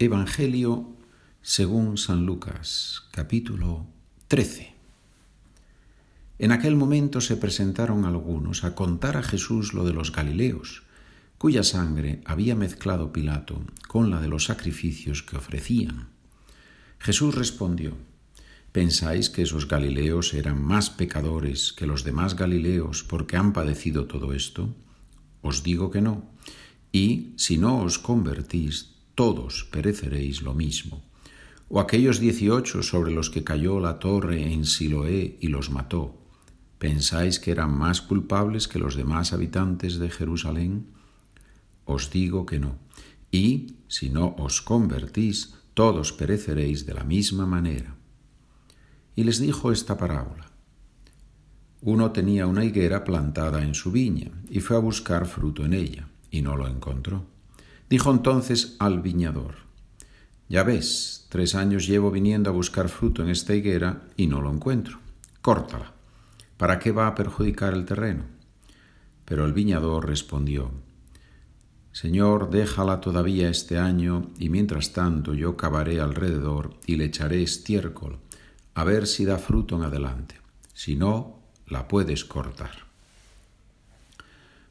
Evangelio según San Lucas, capítulo 13. En aquel momento se presentaron algunos a contar a Jesús lo de los Galileos, cuya sangre había mezclado Pilato con la de los sacrificios que ofrecían. Jesús respondió, ¿Pensáis que esos Galileos eran más pecadores que los demás Galileos porque han padecido todo esto? Os digo que no. Y si no os convertís, todos pereceréis lo mismo. O aquellos dieciocho sobre los que cayó la torre en Siloé y los mató, ¿pensáis que eran más culpables que los demás habitantes de Jerusalén? Os digo que no. Y si no os convertís, todos pereceréis de la misma manera. Y les dijo esta parábola. Uno tenía una higuera plantada en su viña y fue a buscar fruto en ella, y no lo encontró. Dijo entonces al viñador, Ya ves, tres años llevo viniendo a buscar fruto en esta higuera y no lo encuentro. Córtala. ¿Para qué va a perjudicar el terreno? Pero el viñador respondió, Señor, déjala todavía este año, y mientras tanto yo cavaré alrededor y le echaré estiércol, a ver si da fruto en adelante. Si no, la puedes cortar.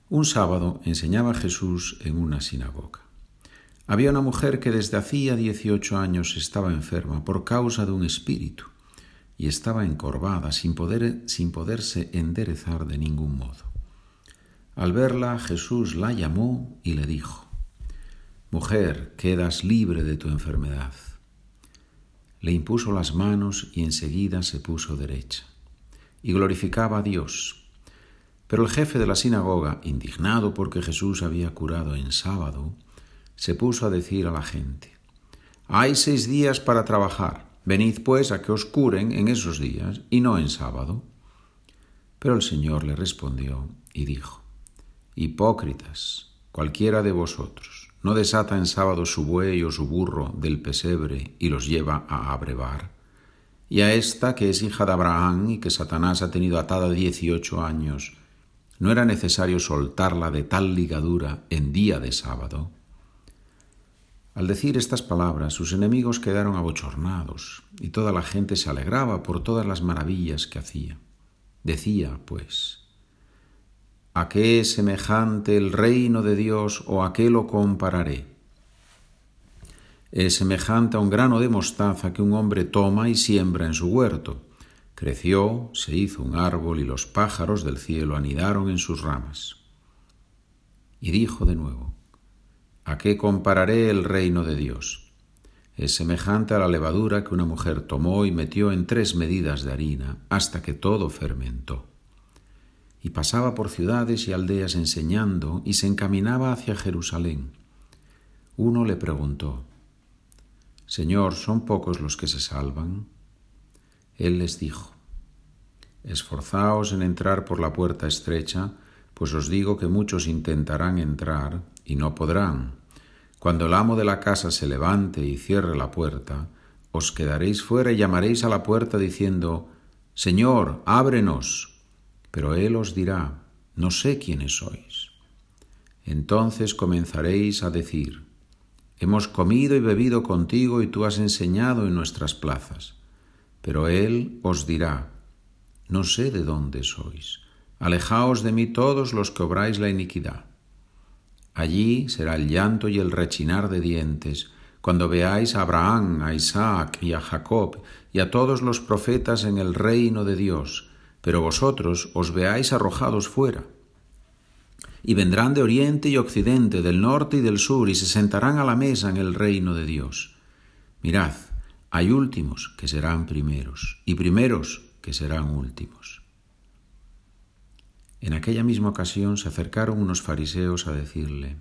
Un sábado enseñaba Jesús en una sinagoga. Había una mujer que desde hacía dieciocho años estaba enferma por causa de un espíritu y estaba encorvada sin, poder, sin poderse enderezar de ningún modo. Al verla Jesús la llamó y le dijo, Mujer, quedas libre de tu enfermedad. Le impuso las manos y enseguida se puso derecha y glorificaba a Dios pero el jefe de la sinagoga, indignado porque Jesús había curado en sábado, se puso a decir a la gente, Hay seis días para trabajar, venid pues a que os curen en esos días y no en sábado. Pero el Señor le respondió y dijo, Hipócritas, cualquiera de vosotros, ¿no desata en sábado su buey o su burro del pesebre y los lleva a abrevar? Y a esta, que es hija de Abraham y que Satanás ha tenido atada dieciocho años, ¿No era necesario soltarla de tal ligadura en día de sábado? Al decir estas palabras, sus enemigos quedaron abochornados, y toda la gente se alegraba por todas las maravillas que hacía. Decía, pues, ¿a qué es semejante el reino de Dios o a qué lo compararé? Es semejante a un grano de mostaza que un hombre toma y siembra en su huerto Creció, se hizo un árbol y los pájaros del cielo anidaron en sus ramas. Y dijo de nuevo, ¿A qué compararé el reino de Dios? Es semejante a la levadura que una mujer tomó y metió en tres medidas de harina hasta que todo fermentó. Y pasaba por ciudades y aldeas enseñando y se encaminaba hacia Jerusalén. Uno le preguntó, Señor, ¿son pocos los que se salvan? Él les dijo, Esforzaos en entrar por la puerta estrecha, pues os digo que muchos intentarán entrar y no podrán. Cuando el amo de la casa se levante y cierre la puerta, os quedaréis fuera y llamaréis a la puerta diciendo, Señor, ábrenos. Pero él os dirá, no sé quiénes sois. Entonces comenzaréis a decir, Hemos comido y bebido contigo y tú has enseñado en nuestras plazas. Pero Él os dirá, no sé de dónde sois, alejaos de mí todos los que obráis la iniquidad. Allí será el llanto y el rechinar de dientes, cuando veáis a Abraham, a Isaac y a Jacob y a todos los profetas en el reino de Dios, pero vosotros os veáis arrojados fuera. Y vendrán de oriente y occidente, del norte y del sur, y se sentarán a la mesa en el reino de Dios. Mirad, hay últimos que serán primeros y primeros que serán últimos. En aquella misma ocasión se acercaron unos fariseos a decirle,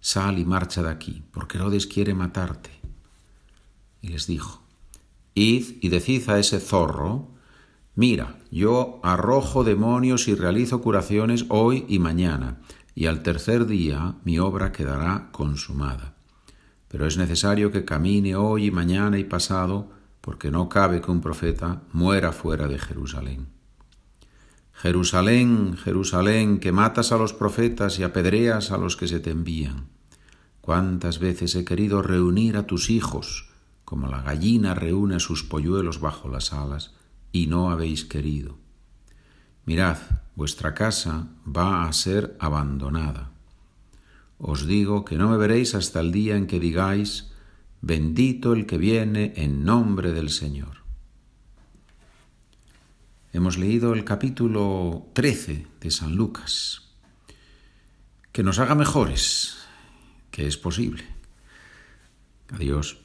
Sal y marcha de aquí, porque Herodes quiere matarte. Y les dijo, Id y decid a ese zorro, Mira, yo arrojo demonios y realizo curaciones hoy y mañana, y al tercer día mi obra quedará consumada pero es necesario que camine hoy y mañana y pasado, porque no cabe que un profeta muera fuera de Jerusalén. Jerusalén, Jerusalén, que matas a los profetas y apedreas a los que se te envían. cuántas veces he querido reunir a tus hijos, como la gallina reúne sus polluelos bajo las alas, y no habéis querido. Mirad, vuestra casa va a ser abandonada. Os digo que no me veréis hasta el día en que digáis, bendito el que viene en nombre del Señor. Hemos leído el capítulo 13 de San Lucas. Que nos haga mejores, que es posible. Adiós.